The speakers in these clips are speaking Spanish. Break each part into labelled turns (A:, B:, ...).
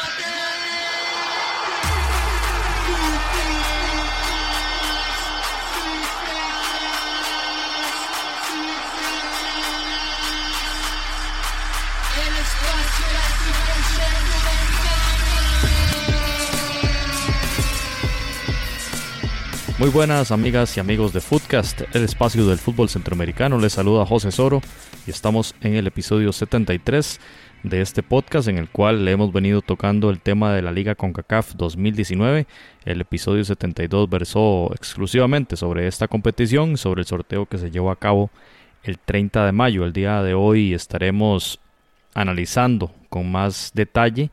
A: Motherfucker! Muy buenas amigas y amigos de Footcast, el espacio del fútbol centroamericano. Les saluda José Soro y estamos en el episodio 73 de este podcast en el cual le hemos venido tocando el tema de la Liga CONCACAF 2019. El episodio 72 versó exclusivamente sobre esta competición, sobre el sorteo que se llevó a cabo el 30 de mayo. El día de hoy estaremos analizando con más detalle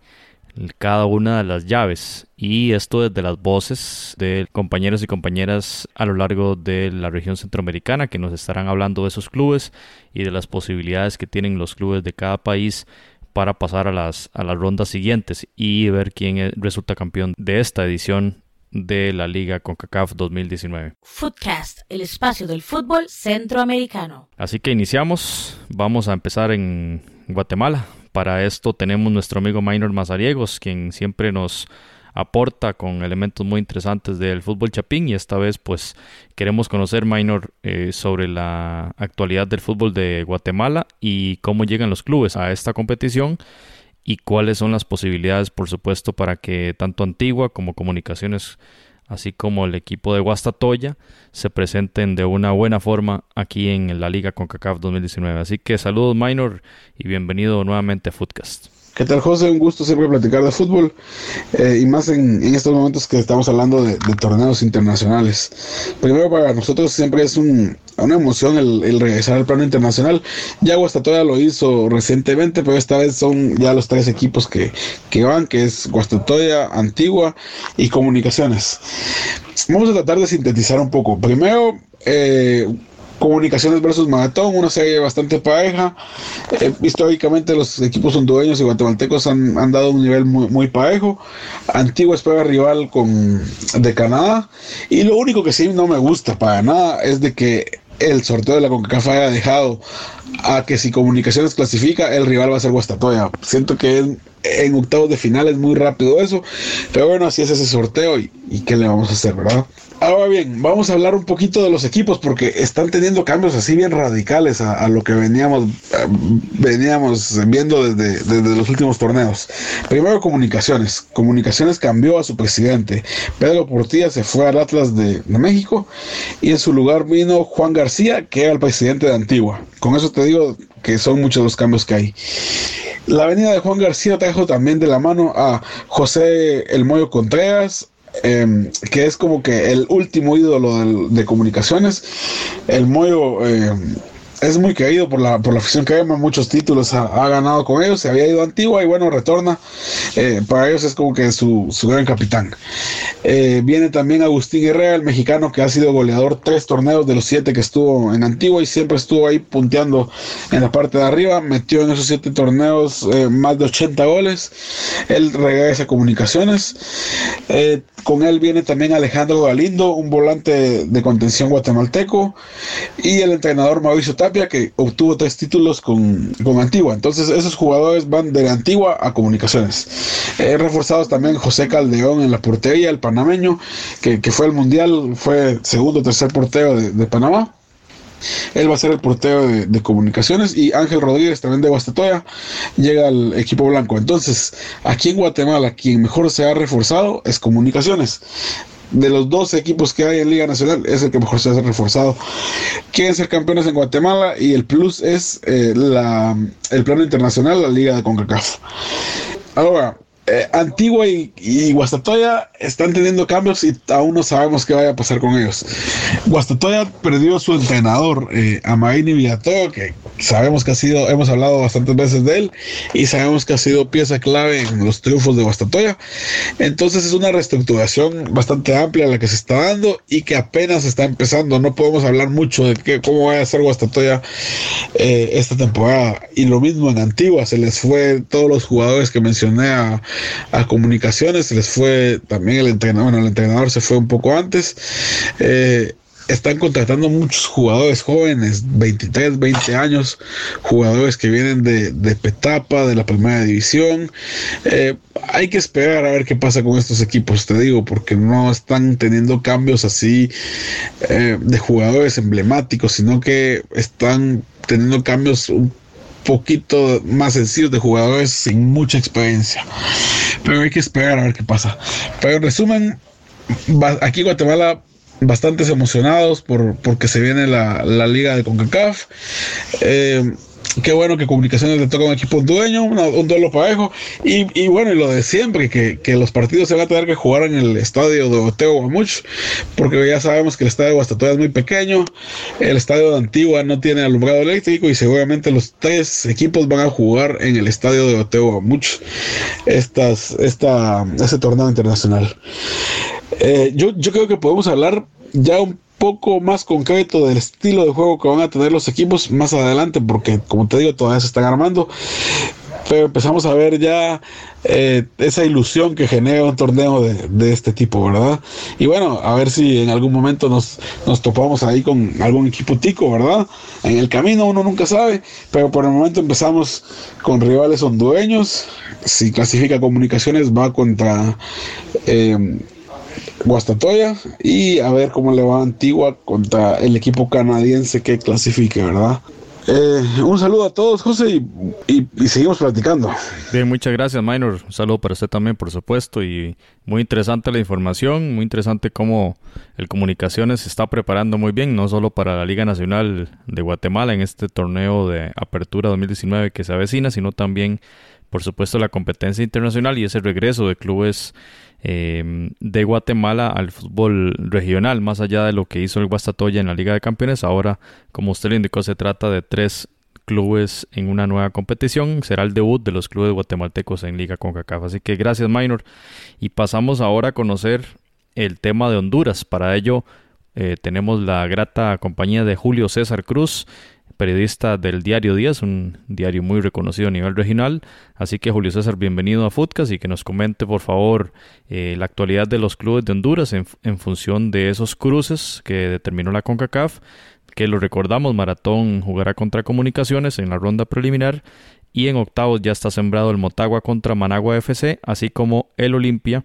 A: cada una de las llaves y esto desde las voces de compañeros y compañeras a lo largo de la región centroamericana que nos estarán hablando de esos clubes y de las posibilidades que tienen los clubes de cada país para pasar a las, a las rondas siguientes y ver quién resulta campeón de esta edición de la Liga CONCACAF 2019.
B: Footcast, el espacio del fútbol centroamericano.
A: Así que iniciamos, vamos a empezar en Guatemala, para esto tenemos nuestro amigo Minor Mazariegos, quien siempre nos aporta con elementos muy interesantes del fútbol chapín y esta vez pues queremos conocer Minor eh, sobre la actualidad del fútbol de Guatemala y cómo llegan los clubes a esta competición y cuáles son las posibilidades por supuesto para que tanto Antigua como Comunicaciones así como el equipo de Guastatoya, se presenten de una buena forma aquí en la Liga CONCACAF 2019. Así que saludos Minor y bienvenido nuevamente a Footcast.
C: ¿Qué tal, José? Un gusto siempre platicar de fútbol eh, y más en, estos momentos que estamos hablando de, torneos internacionales. Primero, para nosotros siempre es una emoción el, regresar al plano internacional. Ya Guastatoya lo hizo recientemente, pero esta vez son ya los tres equipos que, que van, que es Guastatoya, Antigua y Comunicaciones. Vamos a tratar de sintetizar un poco. Primero, eh, Comunicaciones versus Maratón, una serie bastante pareja. Eh, históricamente los equipos hondureños y guatemaltecos han, han dado un nivel muy, muy, parejo. Antigua espera rival con de Canadá. Y lo único que sí no me gusta para nada es de que el sorteo de la CONCACAF haya dejado a que si Comunicaciones clasifica, el rival va a ser Guastatoya. Siento que en, octavos de final es muy rápido eso. Pero bueno, así es ese sorteo y, y qué le vamos a hacer, ¿verdad? Ahora bien, vamos a hablar un poquito de los equipos porque están teniendo cambios así bien radicales a, lo que veníamos, veníamos viendo desde, desde, los últimos torneos. Primero Comunicaciones. Comunicaciones cambió a su presidente. Pedro Portilla se fue al Atlas de, de México y en su lugar vino Juan García, que era el presidente de Antigua. Con eso te digo que son muchos los cambios que hay. La venida de Juan García trajo también de la mano a José El Moyo Contreras, Em, que es como que el último ídolo de, comunicaciones. El Moyo em, es muy querido por la, por la afición que ama, muchos títulos ha, ganado con ellos, se había ido a Antigua y bueno, retorna. Eh, para ellos es como que su, su gran capitán. Eh, viene también Agustín Herrera, el mexicano que ha sido goleador tres torneos de los siete que estuvo en Antigua y siempre estuvo ahí punteando en la parte de arriba. Metió en esos siete torneos eh, más de 80 goles. Él regresa a comunicaciones. con él viene también Alejandro Galindo, un volante de contención guatemalteco. Y el entrenador Mauricio que obtuvo tres títulos con, Antigua. Entonces, esos jugadores van de Antigua a Comunicaciones. He reforzados también José Caldeón en la portería, el panameño, que, fue el mundial, fue segundo o tercer portero de, Panamá. Él va a ser el portero de, comunicaciones y Ángel Rodríguez también de Guastatoya llega al equipo blanco. Entonces, aquí en Guatemala, quien mejor se ha reforzado es comunicaciones de los dos equipos que hay en Liga Nacional, es el que mejor se ha reforzado. Quieren ser campeones en Guatemala y el plus es eh, la, el plano internacional, la Liga de CONCACAF. Ahora, eh, Antigua y, Guastatoya están teniendo cambios y aún no sabemos qué vaya a pasar con ellos. Guastatoya perdió su entrenador, eh, Amaini Villato, que sabemos que ha sido, hemos hablado bastantes veces de él y sabemos que ha sido pieza clave en los triunfos de Guastatoya. Entonces es una reestructuración bastante amplia la que se está dando y que apenas está empezando. No podemos hablar mucho de qué, cómo va a ser Guastatoya eh, esta temporada. Y lo mismo en Antigua, se les fue todos los jugadores que mencioné a a comunicaciones, se les fue también el entrenador, bueno, el entrenador se fue un poco antes. Eh, están contratando muchos jugadores jóvenes, 23, 20 años, jugadores que vienen de, de Petapa, de la primera división. Eh, hay que esperar a ver qué pasa con estos equipos, te digo, porque no están teniendo cambios así eh, de jugadores emblemáticos, sino que están teniendo cambios un poquito más sencillos de jugadores sin mucha experiencia. Pero hay que esperar a ver qué pasa. Pero en resumen, aquí Guatemala bastantes emocionados por porque se viene la, la liga de CONCACAF. Eh, qué bueno que Comunicaciones le toca un equipo dueño, un duelo parejo. Y, y, bueno, y lo de siempre, que, que, los partidos se van a tener que jugar en el estadio de Oteo Guamuch, porque ya sabemos que el estadio de Guastatoya es muy pequeño, el estadio de Antigua no tiene alumbrado eléctrico y seguramente los tres equipos van a jugar en el estadio de Oteo Guamuch estas, esta, este torneo internacional. Eh, yo, yo creo que podemos hablar ya un poco más concreto del estilo de juego que van a tener los equipos más adelante, porque como te digo, todavía se están armando. Pero empezamos a ver ya eh, esa ilusión que genera un torneo de, de, este tipo, ¿verdad? Y bueno, a ver si en algún momento nos, nos topamos ahí con algún equipo tico, ¿verdad? En el camino uno nunca sabe, pero por el momento empezamos con rivales hondureños. Si clasifica comunicaciones va contra... Eh, Guastatoya y a ver cómo le va Antigua contra el equipo canadiense que clasifique, ¿verdad? Eh, un saludo a todos, José, y, y, seguimos platicando.
A: Bien, muchas gracias, Minor. Un saludo para usted también, por supuesto. Y muy interesante la información, muy interesante cómo el Comunicaciones se está preparando muy bien, no solo para la Liga Nacional de Guatemala en este torneo de Apertura 2019 que se avecina, sino también, por supuesto, la competencia internacional y ese regreso de clubes eh, de Guatemala al fútbol regional, más allá de lo que hizo el Guastatoya en la Liga de Campeones. Ahora, como usted lo indicó, se trata de tres clubes en una nueva competición. Será el debut de los clubes guatemaltecos en Liga CONCACAF. Así que gracias, Minor. Y pasamos ahora a conocer el tema de Honduras. Para ello, eh, tenemos la grata compañía de Julio César Cruz, periodista del Diario Díaz, un diario muy reconocido a nivel regional. Así que Julio César, bienvenido a Footcast y que nos comente por favor eh, la actualidad de los clubes de Honduras en, en, función de esos cruces que determinó la CONCACAF, que lo recordamos, Maratón jugará contra Comunicaciones en la ronda preliminar y en octavos ya está sembrado el Motagua contra Managua FC, así como el Olimpia,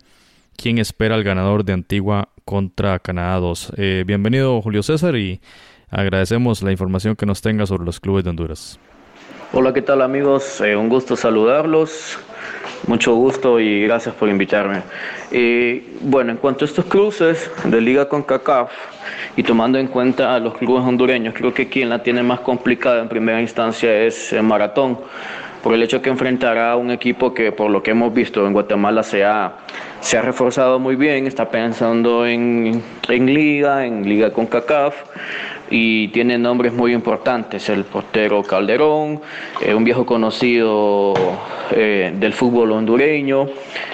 A: quien espera al ganador de Antigua contra Canadá 2. Eh, bienvenido Julio César y Agradecemos la información que nos tenga sobre los clubes de Honduras.
D: Hola, ¿qué tal amigos? Eh, un gusto saludarlos. Mucho gusto y gracias por invitarme. Eh, bueno, en cuanto a estos cruces de Liga con CACAF y tomando en cuenta a los clubes hondureños, creo que quien la tiene más complicada en primera instancia es Maratón, por el hecho que enfrentará a un equipo que por lo que hemos visto en Guatemala se ha, se ha reforzado muy bien, está pensando en, en Liga, en Liga con CACAF y tiene nombres muy importantes, el portero Calderón, eh, un viejo conocido eh, del fútbol hondureño.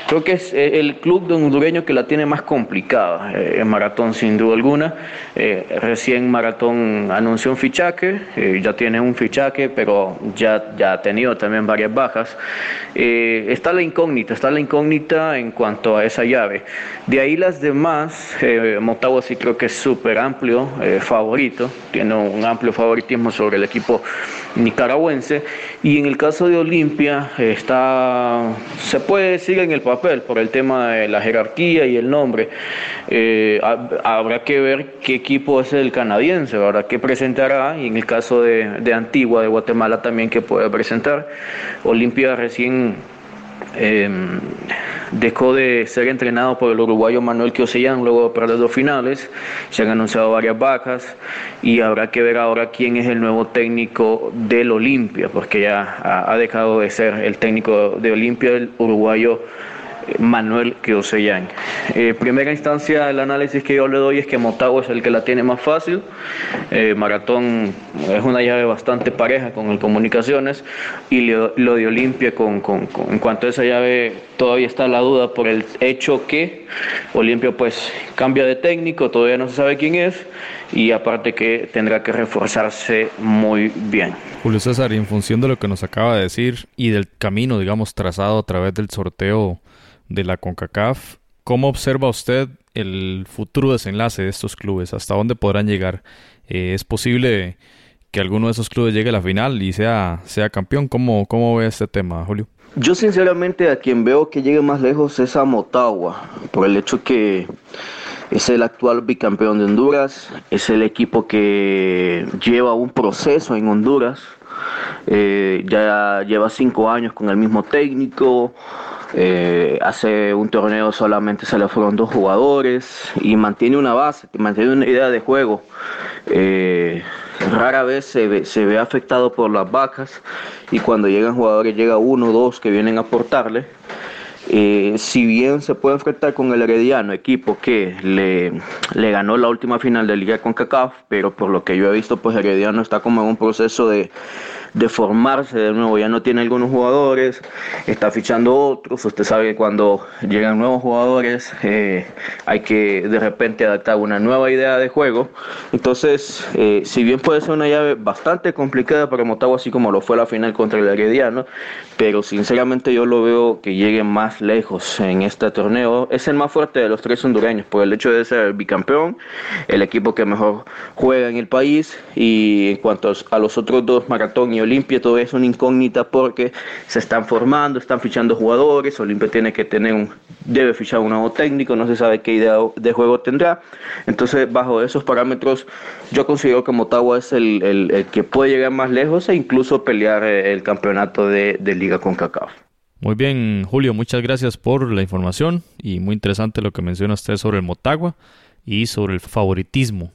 D: Creo que es eh, el club de hondureño que la tiene más complicada en Maratón sin duda alguna. recién Maratón anunció un fichaje, ya tiene un fichaje, pero ya, ya ha tenido también varias bajas. está la incógnita, está la incógnita en cuanto a esa llave. De ahí las demás, Motagua sí creo que es súper amplio, favorito tiene un amplio favoritismo sobre el equipo nicaragüense y en el caso de Olimpia está, se puede decir en el papel por el tema de la jerarquía y el nombre. Eh, habrá que ver qué equipo es el canadiense, ¿verdad? qué presentará y en el caso de, de Antigua, de Guatemala también que puede presentar. Olimpia recién Em, dejó de ser entrenado por el uruguayo Manuel Kiosellán luego de perder dos finales. Se han anunciado varias bajas y habrá que ver ahora quién es el nuevo técnico del Olimpia, porque ya ha, dejado de ser el técnico de Olimpia el uruguayo Manuel Queosellán. Eh, primera instancia, el análisis que yo le doy es que Motagua es el que la tiene más fácil. Eh, Maratón es una llave bastante pareja con el Comunicaciones y lo, de Olimpia con, en cuanto a esa llave todavía está la duda por el hecho que Olimpia pues cambia de técnico, todavía no se sabe quién es y aparte que tendrá que reforzarse muy bien.
A: Julio César, en función de lo que nos acaba de decir y del camino, digamos, trazado a través del sorteo de la CONCACAF. ¿Cómo observa usted el futuro desenlace de estos clubes? ¿Hasta dónde podrán llegar? Eh, ¿Es posible que alguno de esos clubes llegue a la final y sea, sea campeón? ¿Cómo, ¿Cómo ve este tema, Julio?
D: Yo sinceramente a quien veo que llegue más lejos es a Motagua, por el hecho que es el actual bicampeón de Honduras, es el equipo que lleva un proceso en Honduras, eh, ya lleva cinco años con el mismo técnico, eh, hace un torneo solamente se le fueron dos jugadores y mantiene una base, mantiene una idea de juego. Eh, rara vez se ve, se ve afectado por las vacas y cuando llegan jugadores llega uno o dos que vienen a aportarle. Eh, si bien se puede enfrentar con el Herediano, equipo que le, ganó la última final de Liga con CACAF, pero por lo que yo he visto, pues Herediano está como en un proceso de, de formarse de nuevo. Ya no tiene algunos jugadores, está fichando otros. Usted sabe que cuando llegan nuevos jugadores eh, hay que de repente adaptar una nueva idea de juego. Entonces, eh, si bien puede ser una llave bastante complicada para Motagua, así como lo fue la final contra el Herediano, pero sinceramente yo lo veo que llegue más lejos en este torneo. Es el más fuerte de los tres hondureños por el hecho de ser el bicampeón, el equipo que mejor juega en el país y en cuanto a los otros dos, Maratón y Olimpia, todo es una incógnita porque se están formando, están fichando jugadores, Olimpia tiene que tener un, debe fichar un nuevo técnico, no se sabe qué idea de juego tendrá. Entonces, bajo esos parámetros, yo considero que Motagua es el, que puede llegar más lejos e incluso pelear eh, el campeonato de, de Liga con CACAF.
A: Muy bien, Julio, muchas gracias por la información y muy interesante lo que menciona usted sobre el Motagua y sobre el favoritismo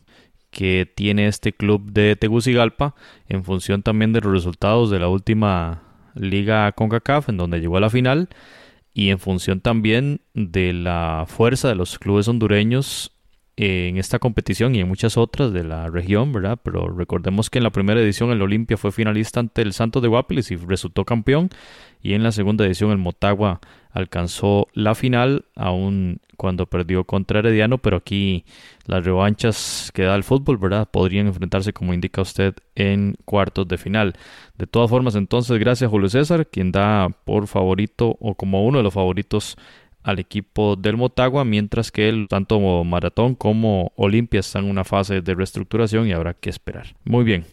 A: que tiene este club de Tegucigalpa en función también de los resultados de la última liga CONCACAF en donde llegó a la final y en función también de la fuerza de los clubes hondureños en esta competición y en muchas otras de la región, ¿verdad? Pero recordemos que en la primera edición el Olimpia fue finalista ante el Santos de Guapiles y resultó campeón y en la segunda edición el Motagua alcanzó la final, aún cuando perdió contra Herediano, pero aquí las revanchas que da el fútbol, ¿verdad? Podrían enfrentarse, como indica usted, en cuartos de final. De todas formas, entonces, gracias a Julio César, quien da por favorito o como uno de los favoritos al equipo del Motagua, mientras que tanto Maratón como Olimpia están en una fase de reestructuración y habrá que esperar. Muy bien,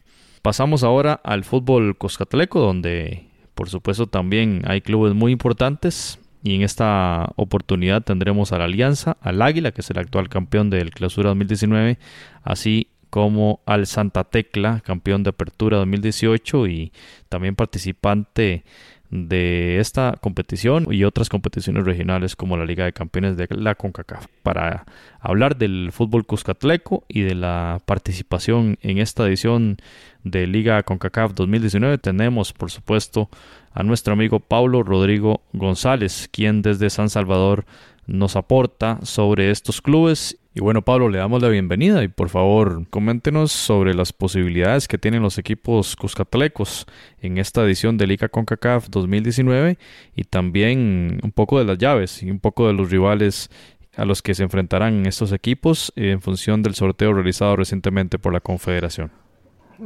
A: pasamos ahora al fútbol coscatleco, donde por supuesto también hay clubes muy importantes. Y en esta oportunidad tendremos a la Alianza, al Águila, que es el actual campeón del Clausura 2019, así como al Santa Tecla, campeón de Apertura 2018 y también participante de esta competición y otras competiciones regionales como la Liga de Campeones de la CONCACAF. Para hablar del fútbol cuscatleco y de la participación en esta edición de Liga CONCACAF 2019 tenemos por supuesto a nuestro amigo Pablo Rodrigo González quien desde San Salvador nos aporta sobre estos clubes y bueno, Pablo, le damos la bienvenida y por favor, coméntenos sobre las posibilidades que tienen los equipos cuscatlecos en esta edición de Liga CONCACAF 2019 y también un poco de las llaves y un poco de los rivales a los que se enfrentarán estos equipos en función del sorteo realizado recientemente por la Confederación.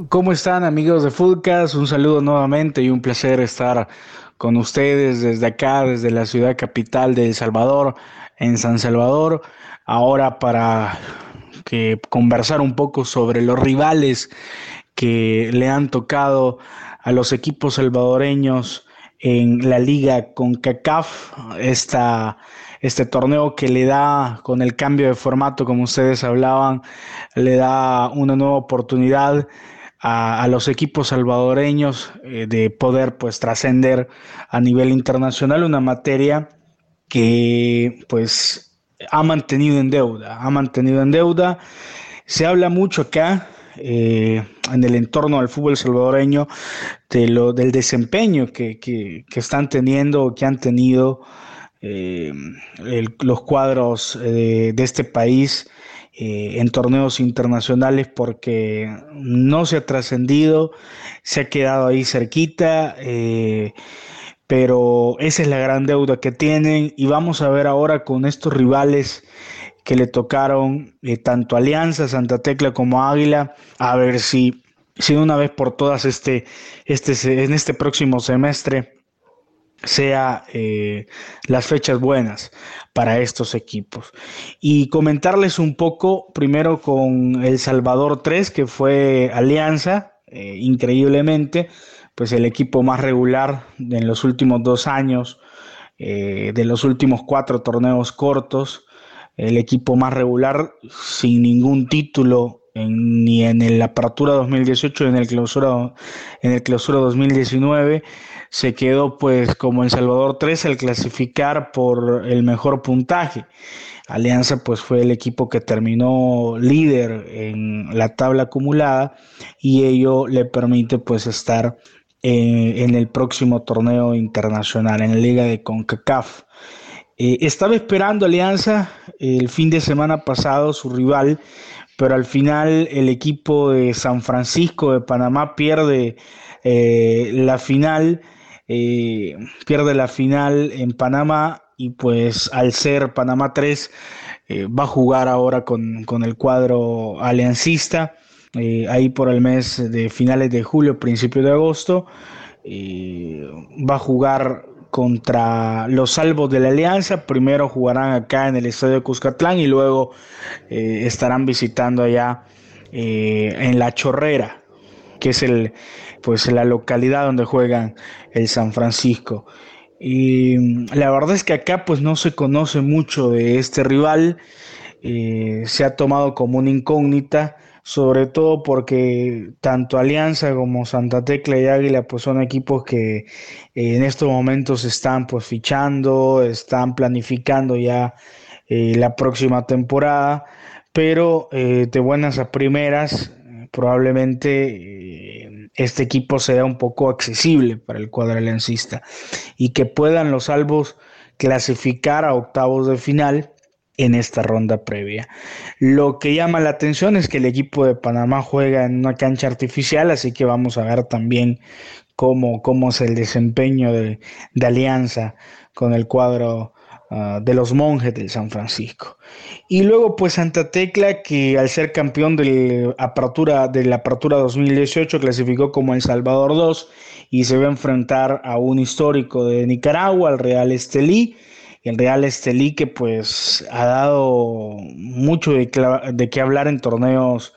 E: ¿Cómo están amigos de Foodcast? Un saludo nuevamente y un placer estar con ustedes desde acá, desde la ciudad capital de El Salvador, en San Salvador ahora para que conversar un poco sobre los rivales que le han tocado a los equipos salvadoreños en la liga con CACAF, este torneo que le da, con el cambio de formato, como ustedes hablaban, le da una nueva oportunidad a, los equipos salvadoreños eh, de poder pues trascender a nivel internacional una materia que pues ha mantenido en deuda, ha mantenido en deuda. Se habla mucho acá eh, en el entorno del fútbol salvadoreño de lo, del desempeño que, están teniendo, que han tenido eh, los cuadros de este país en torneos internacionales porque no se ha trascendido, se ha quedado ahí cerquita pero esa es la gran deuda que tienen. Y vamos a ver ahora con estos rivales que le tocaron eh, tanto Alianza, Santa Tecla como Águila, a ver si, si una vez por todas este, este, en este próximo semestre sea eh, las fechas buenas para estos equipos. Y comentarles un poco primero con El Salvador 3, que fue Alianza, eh, increíblemente, pues el equipo más regular en los últimos dos años, eh, de los últimos cuatro torneos cortos, el equipo más regular sin ningún título ni en la apertura 2018 ni en el clausura en el clausura 2019 se quedó pues como El Salvador 3 al clasificar por el mejor puntaje. Alianza pues fue el equipo que terminó líder en la tabla acumulada y ello le permite pues estar eh, en el próximo torneo internacional en la liga de CONCACAF. Eh, estaba esperando Alianza el fin de semana pasado su rival pero al final el equipo de San Francisco de Panamá pierde eh, la final, eh, pierde la final en Panamá y pues al ser Panamá 3 eh, va a jugar ahora con, con el cuadro aliancista, ahí por el mes de finales de julio, principio de agosto, va a jugar contra los salvos de la Alianza. Primero jugarán acá en el estadio Cuscatlán y luego eh, estarán visitando allá eh, en La Chorrera, que es el, pues, la localidad donde juegan el San Francisco. Y mm, la verdad es que acá pues no se conoce mucho de este rival, eh, se ha tomado como una incógnita sobre todo porque tanto Alianza como Santa Tecla y Águila pues son equipos que eh, en estos momentos están pues fichando, están planificando ya eh, la próxima temporada, pero eh, de buenas a primeras probablemente este equipo sea un poco accesible para el cuadro aliancista y que puedan los salvos clasificar a octavos de final en esta ronda previa. Lo que llama la atención es que el equipo de Panamá juega en una cancha artificial, así que vamos a ver también cómo, cómo es el desempeño de, alianza con el cuadro ah, de los monjes del San Francisco. Y luego pues Santa Tecla que al ser campeón de la apertura, de la apertura 2018 clasificó como El Salvador 2 y se va a enfrentar a un histórico de Nicaragua, al Real Estelí el Real Estelí que pues ha dado mucho de, qué hablar en torneos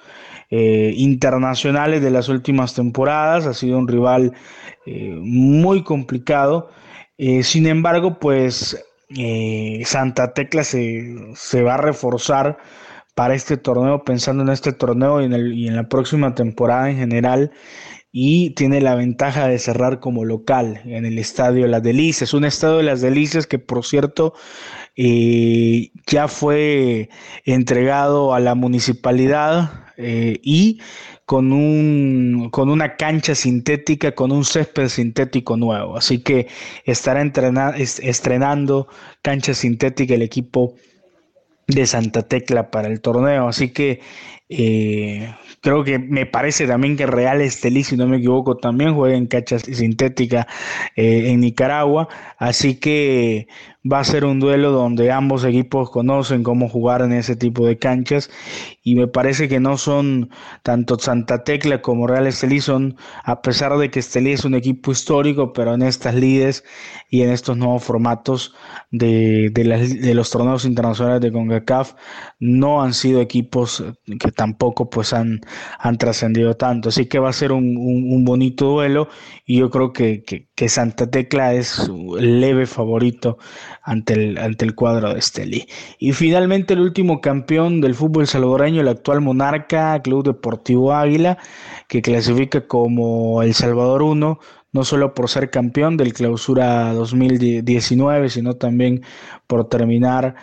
E: eh, internacionales de las últimas temporadas, ha sido un rival eh, muy complicado, eh, sin embargo pues Santa Tecla se, se, va a reforzar para este torneo, pensando en este torneo y en, el, y en la próxima temporada en general y tiene la ventaja de cerrar como local en el Estadio Las Delicias, un Estadio de Las Delicias que por cierto eh, ya fue entregado a la municipalidad eh, y con, un, con una cancha sintética, con un césped sintético nuevo. Así que estará estrenando cancha sintética el equipo de Santa Tecla para el torneo. Así que eh, creo que me parece también que Real Estelí, si no me equivoco, también juega en cancha sintética eh, en Nicaragua. Así que va a ser un duelo donde ambos equipos conocen cómo jugar en ese tipo de canchas y me parece que no son tanto Santa Tecla como Real Estelí son, a pesar de que Estelí es un equipo histórico, pero en estas lides y en estos nuevos formatos de, de, los torneos internacionales de CONCACAF no han sido equipos que tampoco pues han, han trascendido tanto, así que va a ser un, un, bonito duelo y yo creo que, que, Santa Tecla es su leve favorito ante el, ante el cuadro de Esteli. Y finalmente el último campeón del fútbol salvadoreño, el actual monarca, Club Deportivo Águila, que clasifica como El Salvador 1, no solo por ser campeón del clausura 2019, sino también por terminar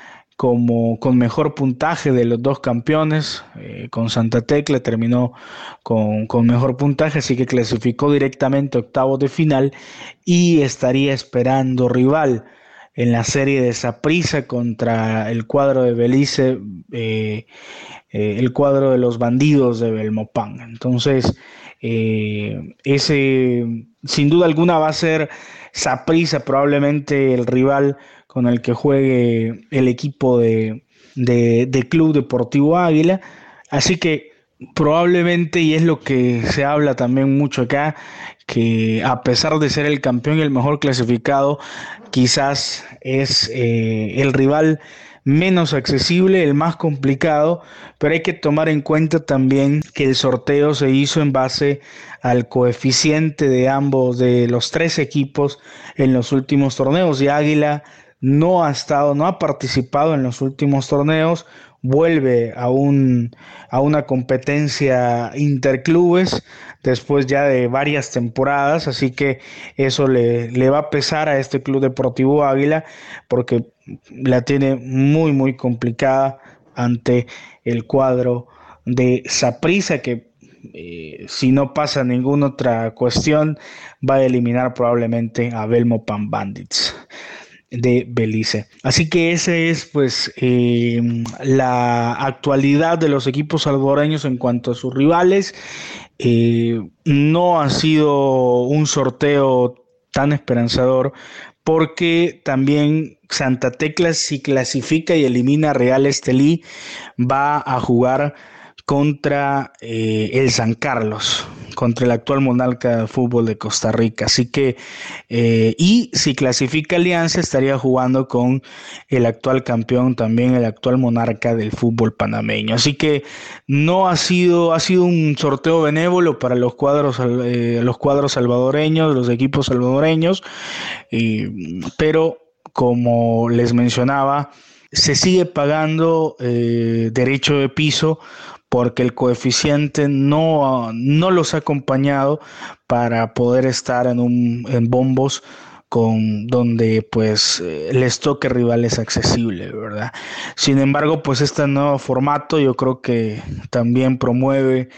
E: como con mejor puntaje de los dos campeones, eh, con Santa Tecla terminó con, con, mejor puntaje, así que clasificó directamente octavos de final y estaría esperando rival en la serie de Saprissa contra el cuadro de Belice, eh, eh, el cuadro de los bandidos de Belmopán. Entonces, ese sin duda alguna va a ser Saprissa probablemente el rival con el que juegue el equipo de, de Club Deportivo Águila. Así que probablemente, y es lo que se habla también mucho acá, que a pesar de ser el campeón y el mejor clasificado, quizás es eh, el rival menos accesible, el más complicado, pero hay que tomar en cuenta también que el sorteo se hizo en base al coeficiente de ambos, de los tres equipos en los últimos torneos y Águila no ha estado, no ha participado en los últimos torneos, vuelve a, un, a una competencia interclubes después ya de varias temporadas, así que eso le, le, va a pesar a este Club Deportivo Águila porque la tiene muy, muy complicada ante el cuadro de Saprisa que eh, si no pasa ninguna otra cuestión va a eliminar probablemente a Belmo Pan Bandits de Belice. Así que ese es pues eh, la actualidad de los equipos salvadoreños en cuanto a sus rivales. Eh, no ha sido un sorteo tan esperanzador porque también Santa Tecla si clasifica y elimina Real Estelí va a jugar contra eh, el San Carlos, contra el actual monarca de fútbol de Costa Rica. Así que, eh, y si clasifica Alianza, estaría jugando con el actual campeón, también el actual monarca del fútbol panameño. Así que no ha sido, ha sido un sorteo benévolo para los cuadros, eh, los cuadros salvadoreños, los equipos salvadoreños, pero como les mencionaba, se sigue pagando derecho de piso porque el coeficiente no, no los ha acompañado para poder estar en, un, en bombos con donde pues les toque rivales accesibles, ¿verdad? Sin embargo, pues este nuevo formato yo creo que también promueve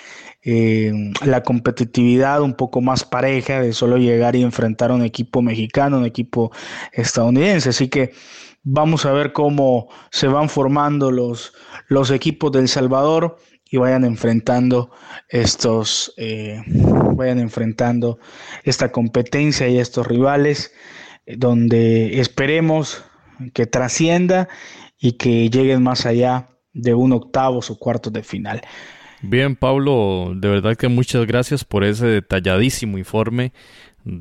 E: eh, la competitividad un poco más pareja de solo llegar y enfrentar a un equipo mexicano, un equipo estadounidense. Así que vamos a ver cómo se van formando los, los equipos del Salvador y vayan enfrentando estos, eh, vayan enfrentando esta competencia y estos rivales, eh, donde esperemos que trascienda y que lleguen más allá de un octavo o cuartos de final.
A: Bien, Pablo, de verdad que muchas gracias por ese detalladísimo informe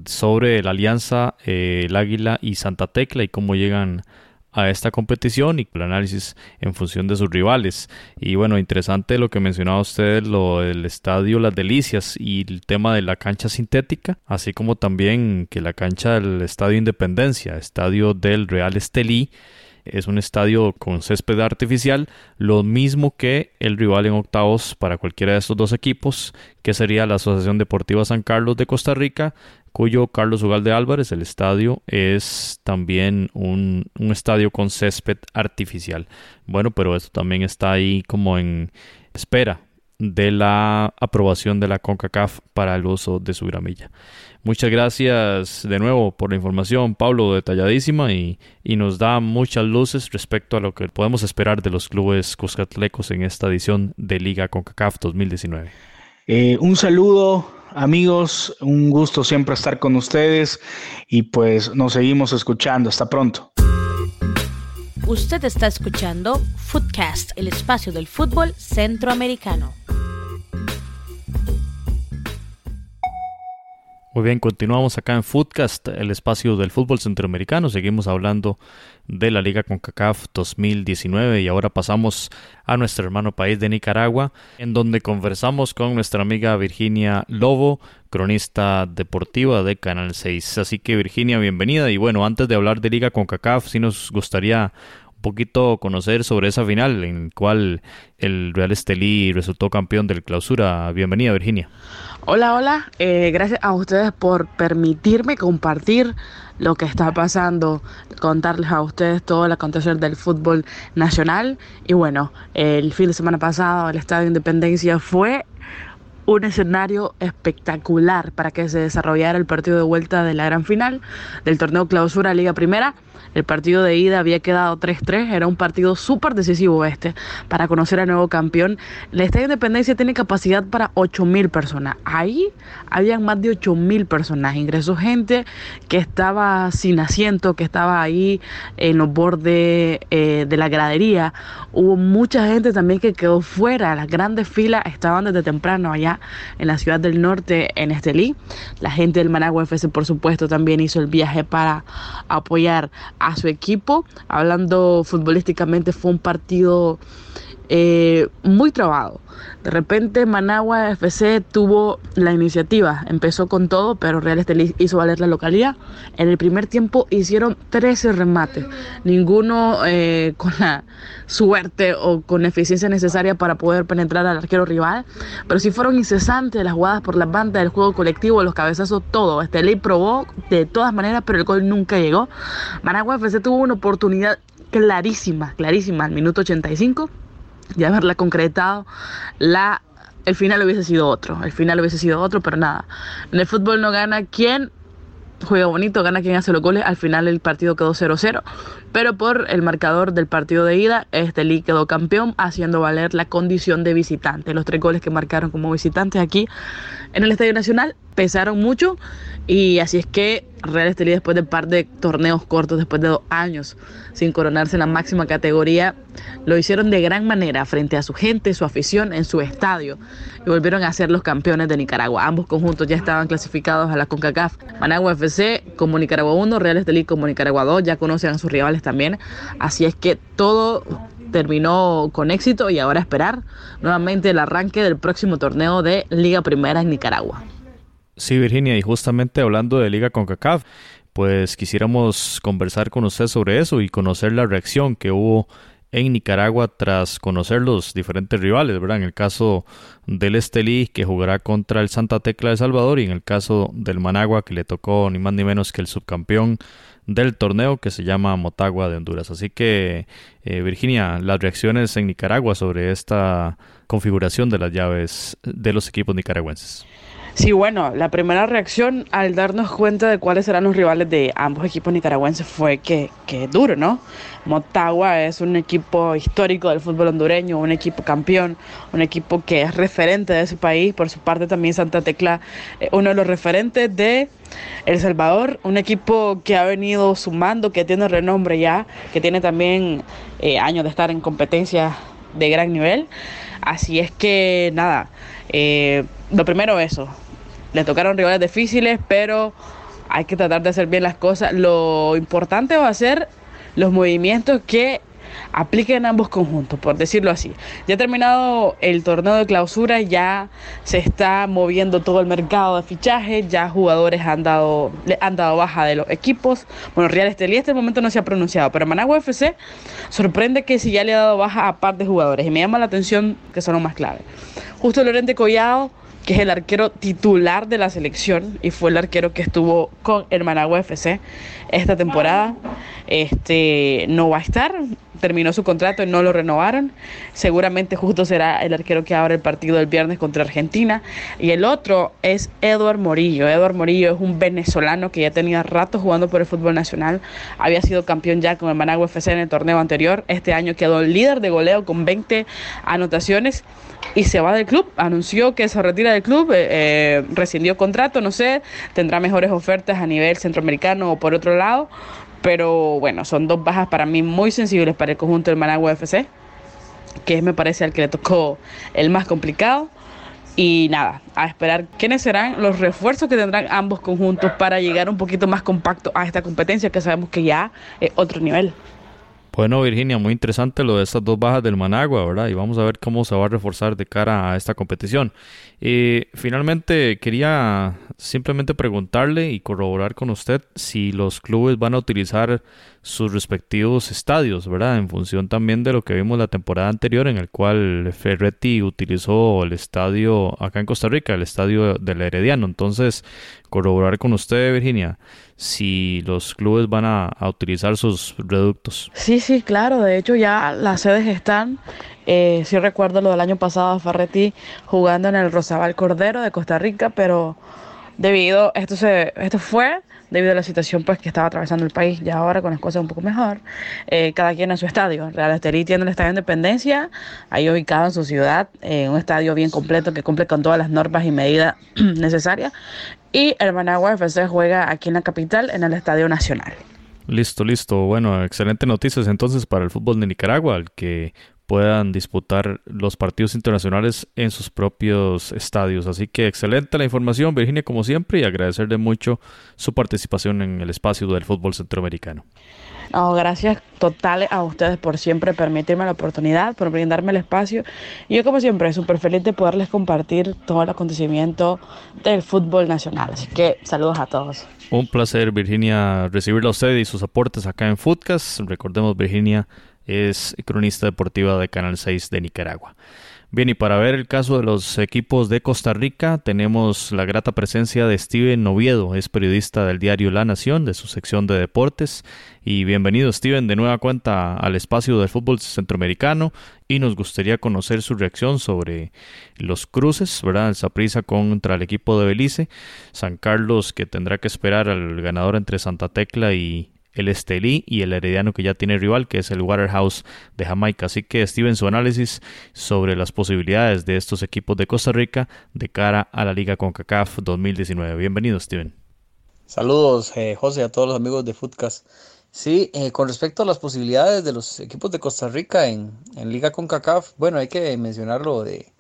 A: sobre la alianza, eh, el Águila y Santa Tecla y cómo llegan a esta competición y el análisis en función de sus rivales. Y bueno, interesante lo que mencionaba usted, lo del estadio Las Delicias y el tema de la cancha sintética, así como también que la cancha del Estadio Independencia, estadio del Real Estelí, es un estadio con césped artificial, lo mismo que el rival en octavos para cualquiera de estos dos equipos, que sería la Asociación Deportiva San Carlos de Costa Rica cuyo Carlos Ugalde Álvarez, el estadio, es también un, estadio con césped artificial. Bueno, pero esto también está ahí como en espera de la aprobación de la CONCACAF para el uso de su gramilla. Muchas gracias de nuevo por la información, Pablo, detalladísima y, y nos da muchas luces respecto a lo que podemos esperar de los clubes cuscatlecos en esta edición de Liga CONCACAF 2019.
E: Eh, un saludo amigos, un gusto siempre estar con ustedes y pues nos seguimos escuchando. Hasta pronto.
B: Usted está escuchando Footcast, el espacio del fútbol centroamericano.
A: Muy bien, continuamos acá en Footcast, el espacio del fútbol centroamericano. Seguimos hablando de la Liga CONCACAF 2019 y ahora pasamos a nuestro hermano país de Nicaragua, en donde conversamos con nuestra amiga Virginia Lobo, cronista deportiva de Canal 6. Así que Virginia, bienvenida. Y bueno, antes de hablar de Liga CONCACAF, sí nos gustaría poquito conocer sobre esa final en cual el Real Estelí resultó campeón del clausura. Bienvenida, Virginia.
F: Hola, hola. Eh, gracias a ustedes por permitirme compartir lo que está pasando, contarles a ustedes todo el acontecer del fútbol nacional. Y bueno, el fin de semana pasado el Estadio de Independencia fue un escenario espectacular para que se desarrollara el partido de vuelta de la gran final del torneo Clausura Liga Primera. El partido de ida había quedado 3-3, era un partido súper decisivo este para conocer al nuevo campeón. El Estadio Independencia tiene capacidad para 8.000 personas. Ahí habían más de 8.000 personas. Ingresó gente que estaba sin asiento, que estaba ahí en los bordes eh, de la gradería. Hubo mucha gente también que quedó fuera. Las grandes filas estaban desde temprano allá en la ciudad del norte, en Estelí. La gente del Managua FC, por supuesto, también hizo el viaje para apoyar a su equipo. Hablando futbolísticamente, fue un partido eh, muy trabado. De repente Managua FC tuvo la iniciativa, empezó con todo, pero Real Estelí hizo valer la localidad. En el primer tiempo hicieron 13 remates, ninguno eh, con la suerte o con la eficiencia necesaria para poder penetrar al arquero rival, pero sí fueron incesantes las jugadas por las bandas, el juego colectivo, los cabezazos, todo. Estelí probó de todas maneras, pero el gol nunca llegó. Managua FC tuvo una oportunidad clarísima, clarísima al minuto 85 de haberla concretado, la, el final hubiese sido otro. El final hubiese sido otro, pero nada. En el fútbol no gana quien juega bonito, gana quien hace los goles. Al final el partido quedó 0-0, pero por el marcador del partido de ida, este Lee quedó campeón, haciendo valer la condición de visitante. Los tres goles que marcaron como visitantes aquí en el Estadio Nacional pesaron mucho y así es que Real Estelí después de un par de torneos cortos, después de dos años sin coronarse en la máxima categoría, lo hicieron de gran manera frente a su gente, su afición, en su estadio y volvieron a ser los campeones de Nicaragua. Ambos conjuntos ya estaban clasificados a la CONCACAF. Managua FC como Nicaragua 1, Real Estelí como Nicaragua 2, ya conocen a sus rivales también. Así es que todo terminó con éxito y ahora esperar nuevamente el arranque del próximo torneo de Liga Primera en Nicaragua.
A: Sí, Virginia, y justamente hablando de Liga CONCACAF, pues quisiéramos conversar con usted sobre eso y conocer la reacción que hubo en Nicaragua tras conocer los diferentes rivales, ¿verdad? En el caso del Estelí, que jugará contra el Santa Tecla de Salvador, y en el caso del Managua, que le tocó ni más ni menos que el subcampeón del torneo que se llama Motagua de Honduras. Así que, eh, Virginia, las reacciones en Nicaragua sobre esta configuración de las llaves de los equipos nicaragüenses.
F: Sí, bueno, la primera reacción al darnos cuenta de cuáles eran los rivales de ambos equipos nicaragüenses fue que, que duro, ¿no? Motagua es un equipo histórico del fútbol hondureño, un equipo campeón, un equipo que es referente de ese país. Por su parte también Santa Tecla, eh, uno de los referentes de El Salvador, un equipo que ha venido sumando, que tiene renombre ya, que tiene también eh, años de estar en competencia de gran nivel. Así es que nada, eh, lo primero eso, le tocaron rivales difíciles, pero hay que tratar de hacer bien las cosas. Lo importante va a ser los movimientos que apliquen ambos conjuntos, por decirlo así. Ya ha terminado el torneo de clausura, ya se está moviendo todo el mercado de fichajes, ya jugadores han dado, han dado baja de los equipos. Bueno, Real Estelí este momento no se ha pronunciado, pero Managua FC sorprende que si ya le ha dado baja a par de jugadores y me llama la atención que son los más claves. Justo Lorente Collado que es el arquero titular de la selección y fue el arquero que estuvo con el Managua FC esta temporada. Este no va a estar, terminó su contrato y no lo renovaron. Seguramente justo será el arquero que abre el partido del viernes contra Argentina. Y el otro es Eduard Morillo. Eduard Morillo es un venezolano que ya tenía rato jugando por el fútbol nacional. Había sido campeón ya con el Managua FC en el torneo anterior. Este año quedó líder de goleo con 20 anotaciones y se va del club. Anunció que se retira del club, eh, eh, rescindió contrato, no sé, tendrá mejores ofertas a nivel centroamericano o por otro lado. Pero bueno, son dos bajas para mí muy sensibles para el conjunto del Managua FC, que me parece al que le tocó el más complicado. Y nada, a esperar quiénes serán los refuerzos que tendrán ambos conjuntos para llegar un poquito más compacto a esta competencia que sabemos que ya es otro nivel.
A: Bueno, Virginia, muy interesante lo de estas dos bajas del Managua, ¿verdad? Y vamos a ver cómo se va a reforzar de cara a esta competición. Y finalmente, quería simplemente preguntarle y corroborar con usted si los clubes van a utilizar sus respectivos estadios, ¿verdad? En función también de lo que vimos la temporada anterior, en el cual Ferretti utilizó el estadio acá en Costa Rica, el estadio del Herediano. Entonces, corroborar con usted, Virginia, si los clubes van a, utilizar sus reductos.
F: Sí, sí, claro. De hecho, ya las sedes están. Eh, sí recuerdo lo del año pasado, Ferretti jugando en el Rosabal Cordero de Costa Rica, pero debido, esto, se, esto fue debido a la situación pues que estaba atravesando el país y ahora con las cosas un poco mejor, eh, cada quien en su estadio. Real Estelí tiene el Estadio de Independencia, ahí ubicado en su ciudad, eh, un estadio bien completo que cumple con todas las normas y medidas necesarias. Y el Managua FC juega aquí en la capital, en el Estadio Nacional.
A: Listo, listo. Bueno, excelentes noticias entonces para el fútbol de Nicaragua, al que puedan disputar los partidos internacionales en sus propios estadios. Así que excelente la información, Virginia, como siempre, y agradecerle mucho su participación en el espacio del fútbol centroamericano.
F: No, gracias totales a ustedes por siempre permitirme la oportunidad, por brindarme el espacio. Y yo, como siempre, súper feliz de poderles compartir todo el acontecimiento del fútbol nacional. Así que saludos a todos.
A: Un placer, Virginia, recibirla a usted y sus aportes acá en Footcast. Recordemos, Virginia es cronista deportiva de Canal 6 de Nicaragua. Bien, y para ver el caso de los equipos de Costa Rica, tenemos la grata presencia de Steven Noviedo, es periodista del diario La Nación, de su sección de deportes. Y bienvenido, Steven, de nueva cuenta al espacio del fútbol centroamericano. Y nos gustaría conocer su reacción sobre los cruces, ¿verdad? El Saprissa contra el equipo de Belice, San Carlos, que tendrá que esperar al ganador entre Santa Tecla y, el Estelí y el Herediano que ya tiene rival, que es el Waterhouse de Jamaica. Así que Steven, su análisis sobre las posibilidades de estos equipos de Costa Rica de cara a la Liga CONCACAF 2019. Bienvenido, Steven.
G: Saludos, eh, José, a todos los amigos de Footcast. Sí, eh, con respecto a las posibilidades de los equipos de Costa Rica en, en Liga CONCACAF, bueno, hay que mencionar lo de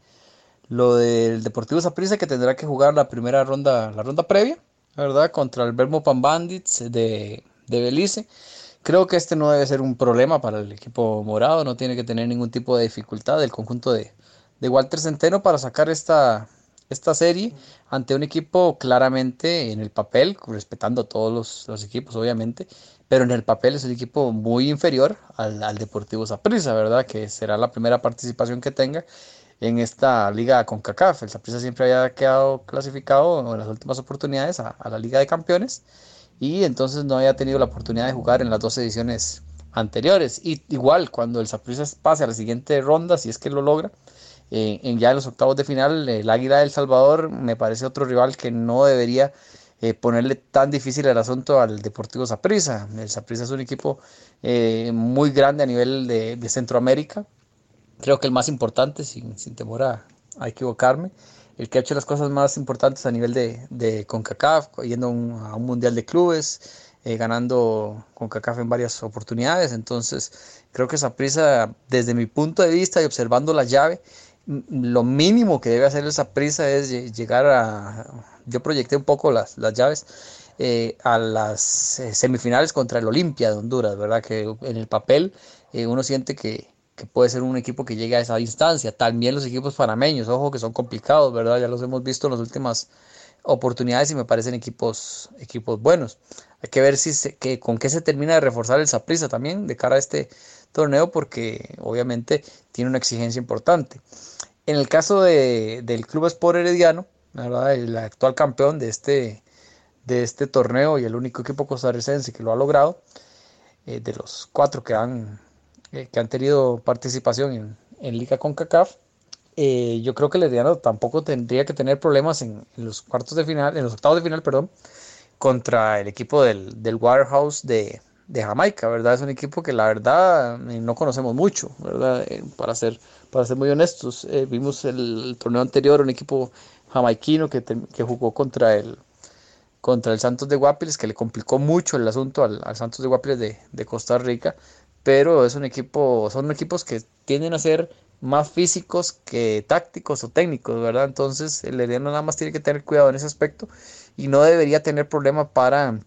G: lo del Deportivo Saprissa que tendrá que jugar la primera ronda, la ronda previa, ¿verdad? Contra el Vermo Pan Bandits de de Belice. Creo que este no debe ser un problema para el equipo morado, no tiene que tener ningún tipo de dificultad el conjunto de, Walter Centeno para sacar esta, esta serie ante un equipo claramente en el papel, respetando a todos los, equipos obviamente, pero en el papel es el equipo muy inferior al, al Deportivo Saprissa, ¿verdad? Que será la primera participación que tenga en esta liga con CACAF. El Saprissa siempre había quedado clasificado en las últimas oportunidades a la Liga de Campeones y entonces no había tenido la oportunidad de jugar en las dos ediciones anteriores. Y igual, cuando el Saprissa pase a la siguiente ronda, si es que lo logra, eh, en ya en los octavos de final, el Águila del Salvador me parece otro rival que no debería eh, ponerle tan difícil el asunto al Deportivo Saprissa. El Saprissa es un equipo eh, muy grande a nivel de, Centroamérica. Creo que el más importante, sin, sin temor a equivocarme el que ha hecho las cosas más importantes a nivel de, de CONCACAF, yendo a un Mundial de Clubes, eh, ganando CONCACAF en varias oportunidades. Entonces, creo que esa prisa, desde mi punto de vista y observando la llave, lo mínimo que debe hacer esa prisa es llegar a... Yo proyecté un poco las, las llaves. Eh, a las eh, semifinales contra el Olimpia de Honduras, ¿verdad? Que en el papel uno siente que, que puede ser un equipo que llegue a esa distancia. También los equipos panameños, ojo que son complicados, ¿verdad? Ya los hemos visto en las últimas oportunidades y me parecen equipos, equipos buenos. Hay que ver si se, que, con qué se termina de reforzar el Saprissa también de cara a este torneo porque obviamente tiene una exigencia importante. En el caso de, del Club Sport Herediano, ¿verdad? el actual campeón de este, de este torneo y el único equipo costarricense que lo ha logrado, eh, de los cuatro que han eh, que han tenido participación en, en Liga CONCACAF, eh, yo creo que Herediano tampoco tendría que tener problemas en, los cuartos de final, en los octavos de final, perdón, contra el equipo del, del Warehouse de, de, Jamaica, ¿verdad? Es un equipo que la verdad eh, no conocemos mucho, ¿verdad? para, ser, para ser muy honestos, vimos el, torneo anterior, un equipo jamaiquino que, que jugó contra el, contra el Santos de Guapiles, que le complicó mucho el asunto al, al Santos de Guapiles de, de Costa Rica pero es un equipo, son equipos que tienden a ser más físicos que tácticos o técnicos, ¿verdad? Entonces el Herediano nada más tiene que tener cuidado en ese aspecto y no debería tener problema para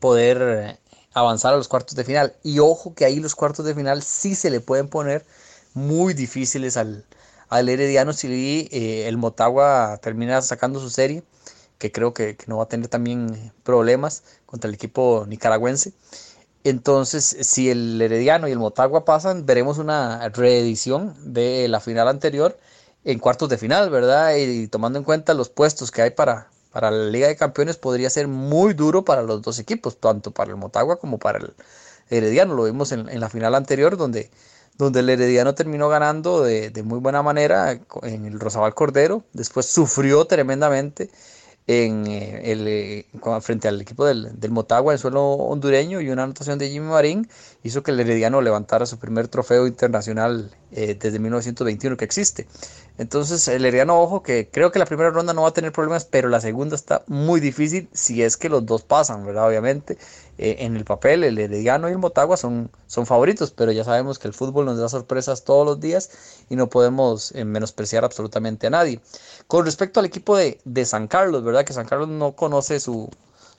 G: poder eh, avanzar a los cuartos de final. Y ojo que ahí los cuartos de final sí se le pueden poner muy difíciles al, al Herediano si eh, el Motagua termina sacando su serie, que creo que, que no va a tener también problemas contra el equipo nicaragüense. Entonces, si el Herediano y el Motagua pasan, veremos una reedición de la final anterior en cuartos de final, ¿verdad? Y, tomando en cuenta los puestos que hay para, para la Liga de Campeones, podría ser muy duro para los dos equipos, tanto para el Motagua como para el Herediano. Lo vimos en, la final anterior, donde, donde el Herediano terminó ganando de, de muy buena manera en el Rosabal Cordero, después sufrió tremendamente en eh, el, eh, frente al equipo del, Motagua en suelo hondureño y una anotación de Jimmy Marín hizo que el Herediano levantara su primer trofeo internacional eh, desde 1921 que existe. Entonces, el Herediano, ojo, que creo que la primera ronda no va a tener problemas, pero la segunda está muy difícil si es que los dos pasan, ¿verdad? Obviamente, eh, en el papel, el Herediano y el Motagua son, son favoritos, pero ya sabemos que el fútbol nos da sorpresas todos los días y no podemos eh, menospreciar absolutamente a nadie. Con respecto al equipo de, de San Carlos, ¿verdad? Que San Carlos no conoce su,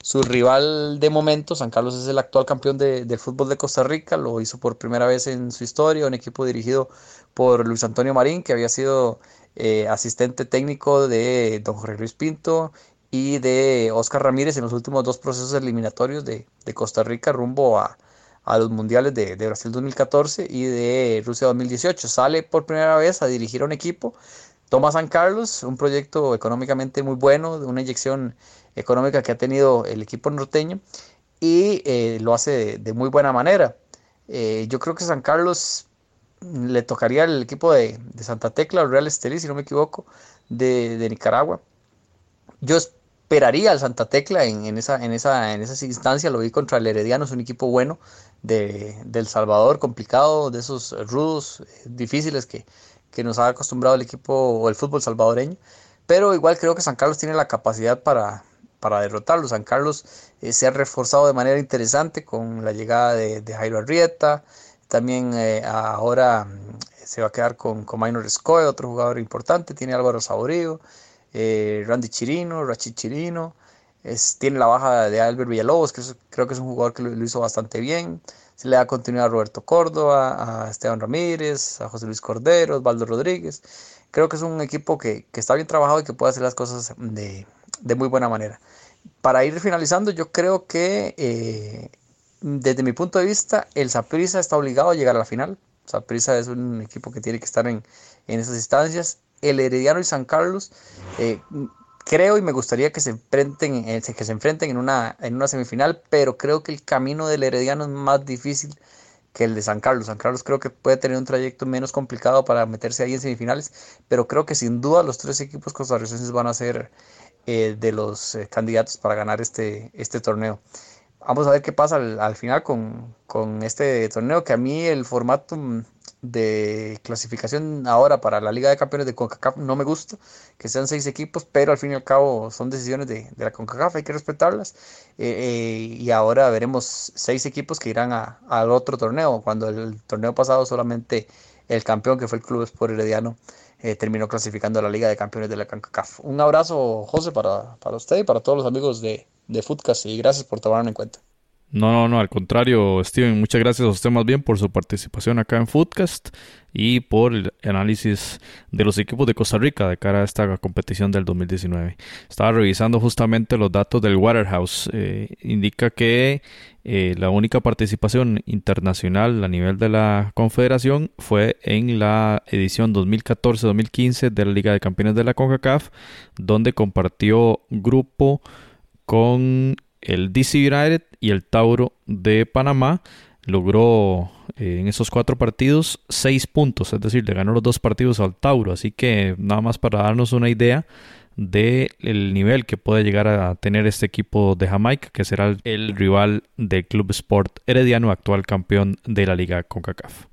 G: su rival de momento, San Carlos es el actual campeón de, del fútbol de Costa Rica, lo hizo por primera vez en su historia, un equipo dirigido por Luis Antonio Marín, que había sido eh, asistente técnico de don Jorge Luis Pinto y de Oscar Ramírez en los últimos dos procesos eliminatorios de, de Costa Rica rumbo a, a los mundiales de, de, Brasil 2014 y de Rusia 2018. Sale por primera vez a dirigir a un equipo. Toma San Carlos, un proyecto económicamente muy bueno, de una inyección económica que ha tenido el equipo norteño y eh, lo hace de, muy buena manera. Eh, yo creo que San Carlos le tocaría el equipo de, Santa Tecla, el Real Estelí, si no me equivoco, de, Nicaragua. Yo esperaría al Santa Tecla en, esa, en, esa, en esas instancias, lo vi contra el Herediano, es un equipo bueno de, El Salvador, complicado, de esos rudos, eh, difíciles que, que nos ha acostumbrado el equipo o el fútbol salvadoreño. Pero igual creo que San Carlos tiene la capacidad para, para derrotarlo. San Carlos eh, se ha reforzado de manera interesante con la llegada de, Jairo Arrieta. También eh, ahora mm, se va a quedar con, con Minor Scoe, otro jugador importante. Tiene Álvaro Saborío, eh, Randy Chirino, Rachid Chirino. tiene la baja de Albert Villalobos, que creo que es un jugador que lo, hizo bastante bien. Se le da continuidad a Roberto Córdoba, a Esteban Ramírez, a José Luis Cordero, Osvaldo Rodríguez. Creo que es un equipo que, está bien trabajado y que puede hacer las cosas de, muy buena manera. Para ir finalizando, yo creo que eh, desde mi punto de vista, el Saprissa está obligado a llegar a la final. Saprissa es un equipo que tiene que estar en esas instancias. El Herediano y San Carlos, eh, creo y me gustaría que se enfrenten, eh, que se enfrenten en, una, en una semifinal, pero creo que el camino del Herediano es más difícil que el de San Carlos. San Carlos creo que puede tener un trayecto menos complicado para meterse ahí en semifinales, pero creo que sin duda los tres equipos costarricenses van a ser eh, de los candidatos para ganar este, este torneo. Vamos a ver qué pasa al, final con, con, este torneo, que a mí el formato de clasificación ahora para la Liga de Campeones de CONCACAF no me gusta, que sean seis equipos, pero al fin y al cabo son decisiones de, de la CONCACAF, hay que respetarlas. Eh, y ahora veremos seis equipos que irán al otro torneo, cuando el torneo pasado solamente el campeón, que fue el Club Sport Herediano, eh, terminó clasificando a la Liga de Campeones de la CONCACAF. Un abrazo, José, para, para usted y para todos los amigos de, de Footcast y gracias por tomarlo en cuenta.
A: No, no, no, al contrario, Steven, muchas gracias a usted más bien por su participación acá en Footcast y por el análisis de los equipos de Costa Rica de cara a esta competición del 2019. Estaba revisando justamente los datos del Waterhouse. Eh, indica que eh, la única participación internacional a nivel de la Confederación fue en la edición 2014-2015 de la Liga de Campeones de la CONCACAF, donde compartió grupo con el DC United y el Tauro de Panamá. Logró eh, en esos cuatro partidos seis puntos, es decir, le ganó los dos partidos al Tauro. Así que nada más para darnos una idea del el nivel que puede llegar a tener este equipo de Jamaica, que será el, rival del Club Sport Herediano, actual campeón de la Liga CONCACAF.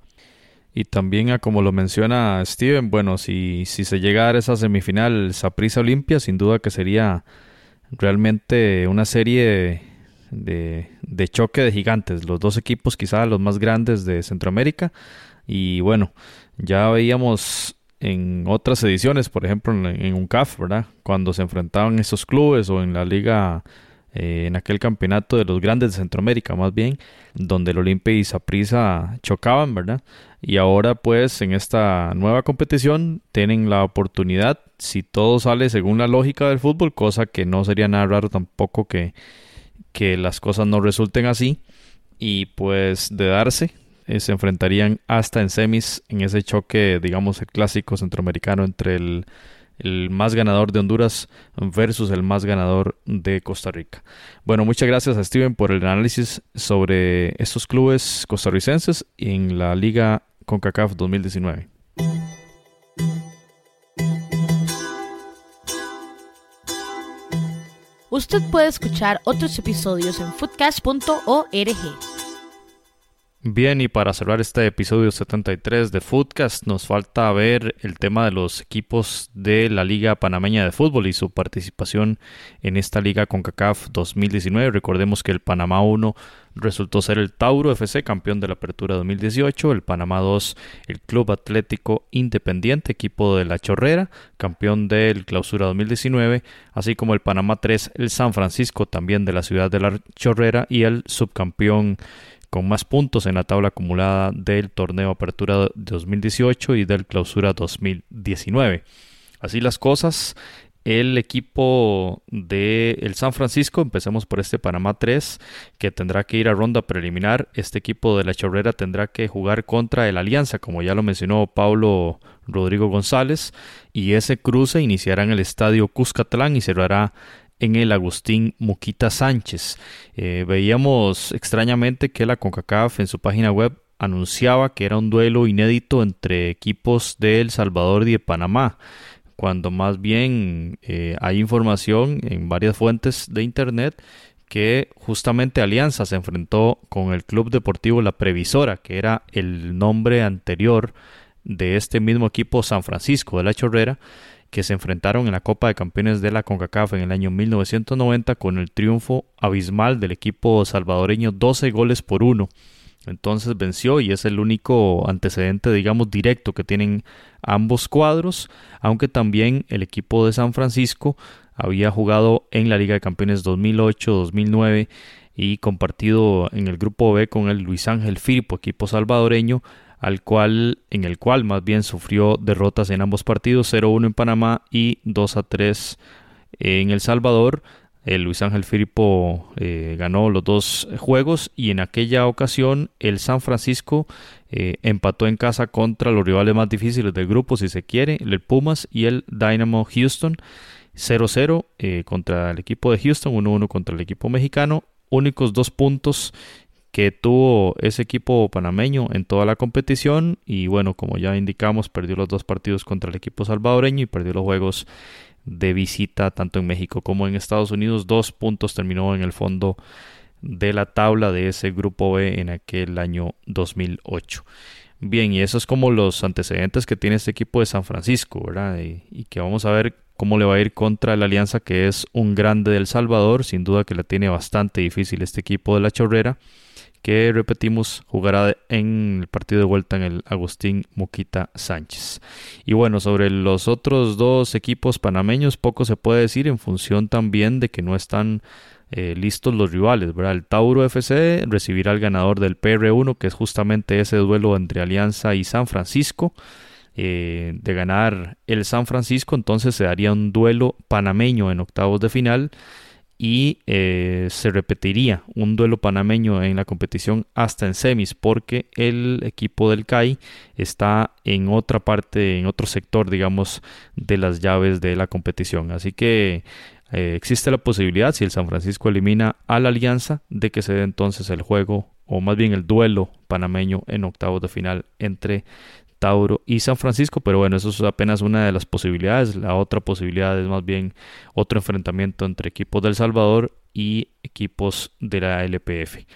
A: Y también, como lo menciona Steven, bueno, si, si se llega a dar esa semifinal Saprissa Olimpia, sin duda que sería realmente una serie de, de, choque de gigantes, los dos equipos quizá los más grandes de Centroamérica. Y bueno, ya veíamos en otras ediciones, por ejemplo en, un CAF, ¿verdad? Cuando se enfrentaban esos clubes o en la liga, eh, en aquel campeonato de los grandes de Centroamérica más bien, donde el Olimpia y Saprissa chocaban, ¿verdad? Y ahora pues en esta nueva competición tienen la oportunidad si todo sale según la lógica del fútbol, cosa que no sería nada raro tampoco que, que las cosas no resulten así. Y pues de darse, eh, se enfrentarían hasta en semis en ese choque, digamos, el clásico centroamericano entre el, el más ganador de Honduras versus el más ganador de Costa Rica. Bueno, muchas gracias a Steven por el análisis sobre estos clubes costarricenses en la Liga CONCACAF 2019.
B: Usted puede escuchar otros episodios en foodcast.org.
A: Bien, y para cerrar este episodio 73 de Footcast, nos falta ver el tema de los equipos de la Liga Panameña de Fútbol y su participación en esta Liga CONCACAF 2019. Recordemos que el Panamá 1 resultó ser el Tauro FC, campeón de la Apertura 2018, el Panamá 2, el Club Atlético Independiente, equipo de La Chorrera, campeón del Clausura 2019, así como el Panamá 3, el San Francisco, también de la ciudad de La Chorrera, y el subcampeón con más puntos en la tabla acumulada del torneo Apertura 2018 y del Clausura 2019. Así las cosas, el equipo de el San Francisco, empecemos por este Panamá 3, que tendrá que ir a ronda preliminar. Este equipo de la Chorrera tendrá que jugar contra el Alianza, como ya lo mencionó Pablo Rodrigo González, y ese cruce iniciará en el estadio Cuscatlán y cerrará en el Agustín Muquita Sánchez. Eh, veíamos extrañamente que la CONCACAF en su página web anunciaba que era un duelo inédito entre equipos de El Salvador y de Panamá, cuando más bien eh, hay información en varias fuentes de internet que justamente Alianza se enfrentó con el Club Deportivo La Previsora, que era el nombre anterior de este mismo equipo San Francisco de la Chorrera, que se enfrentaron en la Copa de Campeones de la CONCACAF en el año 1990 con el triunfo abismal del equipo salvadoreño 12 goles por uno. Entonces venció y es el único antecedente, digamos, directo que tienen ambos cuadros, aunque también el equipo de San Francisco había jugado en la Liga de Campeones 2008-2009 y compartido en el grupo B con el Luis Ángel Firpo, equipo salvadoreño, al cual, en el cual más bien sufrió derrotas en ambos partidos, 0-1 en Panamá y 2-3 en El Salvador. El Luis Ángel Filipo eh, ganó los dos juegos y en aquella ocasión el San Francisco eh, empató en casa contra los rivales más difíciles del grupo, si se quiere, el Pumas y el Dynamo Houston. 0-0 eh, contra el equipo de Houston, 1-1 contra el equipo mexicano. Únicos dos puntos que tuvo ese equipo panameño en toda la competición y bueno, como ya indicamos, perdió los dos partidos contra el equipo salvadoreño y perdió los juegos de visita tanto en México como en Estados Unidos. Dos puntos terminó en el fondo de la tabla de ese grupo B en aquel año 2008. Bien, y eso es como los antecedentes que tiene este equipo de San Francisco, ¿verdad? Y, y, que vamos a ver cómo le va a ir contra la Alianza, que es un grande del Salvador, sin duda que la tiene bastante difícil este equipo de la Chorrera que repetimos jugará en el partido de vuelta en el Agustín Moquita Sánchez. Y bueno, sobre los otros dos equipos panameños poco se puede decir en función también de que no están eh, listos los rivales. El Tauro FC recibirá al ganador del PR1, que es justamente ese duelo entre Alianza y San Francisco. Eh, de ganar el San Francisco, entonces se daría un duelo panameño en octavos de final y eh, se repetiría un duelo panameño en la competición hasta en semis porque el equipo del CAI está en otra parte, en otro sector, digamos, de las llaves de la competición. Así que eh, existe la posibilidad, si el San Francisco elimina a la Alianza, de que se dé entonces el juego o más bien el duelo panameño en octavos de final entre Tauro y San Francisco, pero bueno, eso es apenas una de las posibilidades. La otra posibilidad es más bien otro enfrentamiento entre equipos del Salvador y equipos de la LPF.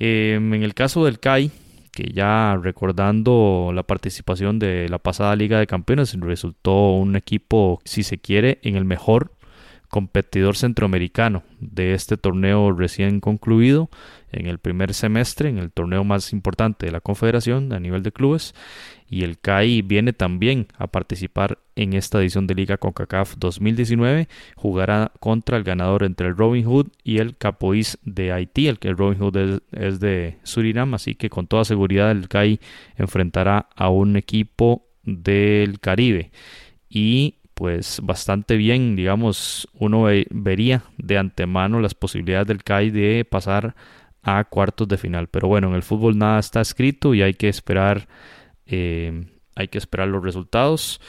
A: Em, en el caso del CAI, que ya recordando la participación de la pasada Liga de Campeones, resultó un equipo, si se quiere, en el mejor competidor centroamericano de este torneo recién concluido en el primer semestre, en el torneo más importante de la Confederación a nivel de clubes. Y el CAI viene también a participar en esta edición de Liga CONCACAF 2019. Jugará contra el ganador entre el Robin Hood y el Capoís de Haití. El que Robin Hood es, de Surinam, así que con toda seguridad el CAI enfrentará a un equipo del Caribe. Y pues bastante bien, digamos, uno vería de antemano las posibilidades del CAI de pasar a cuartos de final. Pero bueno, en el fútbol nada está escrito y hay que esperar, eh, hay que esperar los resultados.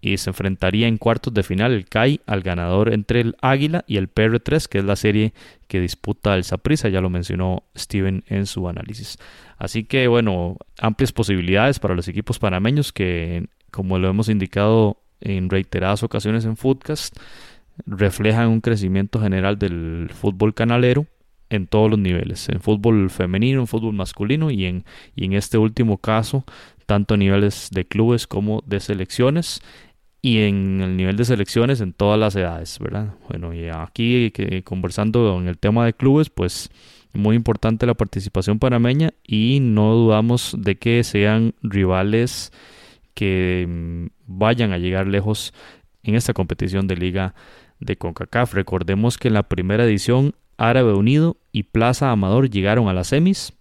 A: Y se enfrentaría en cuartos de final el CAI al ganador entre el Águila y el PR3, que es la serie que disputa el Saprissa, ya lo mencionó Steven en su análisis. Así que bueno, amplias posibilidades para los equipos panameños que, como lo hemos indicado en reiteradas ocasiones en Footcast reflejan un crecimiento general del fútbol canalero en todos los niveles, en fútbol femenino, en fútbol masculino y en, y en este último caso, tanto a niveles de clubes como de selecciones y en el nivel de selecciones en todas las edades, ¿verdad? Bueno, y aquí conversando en el tema de clubes, pues muy importante la participación panameña y no dudamos de que sean rivales que mm, vayan a llegar lejos en esta competición de liga de CONCACAF. Recordemos que en la primera edición Árabe Unido y Plaza Amador llegaron a las semis.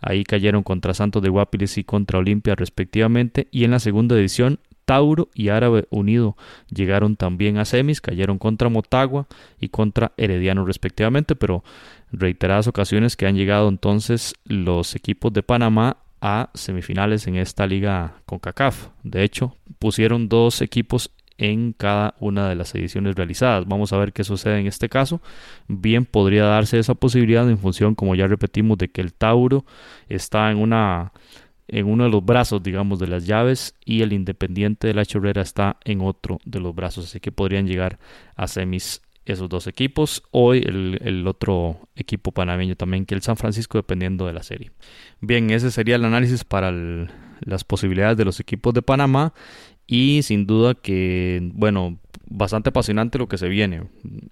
A: Ahí cayeron contra Santos de Guapiles y contra Olimpia respectivamente. Y en la segunda edición Tauro y Árabe Unido llegaron también a semis, cayeron contra Motagua y contra Herediano respectivamente, pero reiteradas ocasiones que han llegado entonces los equipos de Panamá a semifinales en esta liga con CACAF. De hecho, pusieron dos equipos en cada una de las ediciones realizadas. Vamos a ver qué sucede en este caso. Bien podría darse esa posibilidad en función, como ya repetimos, de que el Tauro está en una en uno de los brazos, digamos, de las llaves y el Independiente de la Chorrera está en otro de los brazos, así que podrían llegar a semis esos dos equipos. Hoy el, otro equipo panameño también que el San Francisco, dependiendo de la serie. Bien, ese sería el análisis para las posibilidades de los equipos de Panamá y sin duda que, bueno, bastante apasionante lo que se viene.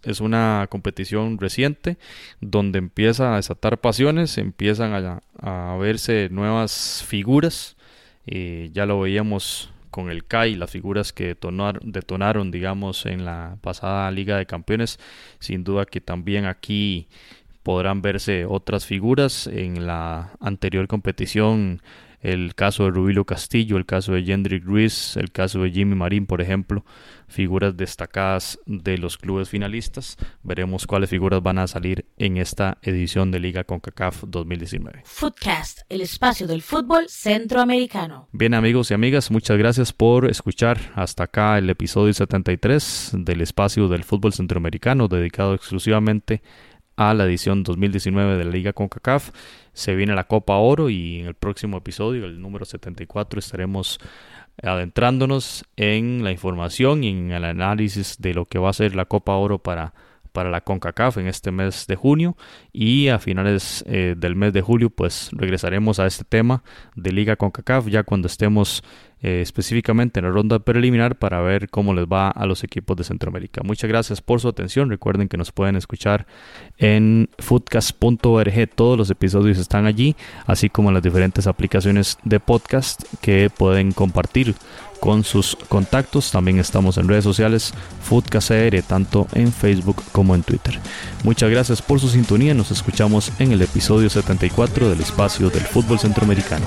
A: Es una competición reciente donde empieza a desatar pasiones, empiezan a, verse nuevas figuras. Eh, ya lo veíamos con el CAI, las figuras que detonaron, digamos, en la pasada Liga de Campeones. Sin duda que también aquí podrán verse otras figuras en la anterior competición el caso de Rubilo Castillo, el caso de Jendrik Ruiz, el caso de Jimmy Marín, por ejemplo, figuras destacadas de los clubes finalistas. Veremos cuáles figuras van a salir en esta edición de Liga CONCACAF 2019.
B: Footcast, el espacio del fútbol centroamericano.
A: Bien amigos y amigas, muchas gracias por escuchar hasta acá el episodio 73 del espacio del fútbol centroamericano dedicado exclusivamente a la edición 2019 de la Liga CONCACAF. Se viene la Copa Oro y en el próximo episodio, el número 74, estaremos adentrándonos en la información y en el análisis de lo que va a ser la Copa Oro para, para la CONCACAF en este mes de junio y a finales eh, del mes de julio pues regresaremos a este tema de Liga CONCACAF ya cuando estemos eh, específicamente en la ronda preliminar para ver cómo les va a los equipos de Centroamérica. Muchas gracias por su atención. Recuerden que nos pueden escuchar en foodcast.org. Todos los episodios están allí, así como las diferentes aplicaciones de podcast que pueden compartir con sus contactos. También estamos en redes sociales FoodcastCR, tanto en Facebook como en Twitter. Muchas gracias por su sintonía. Nos escuchamos en el episodio 74 del espacio del fútbol centroamericano.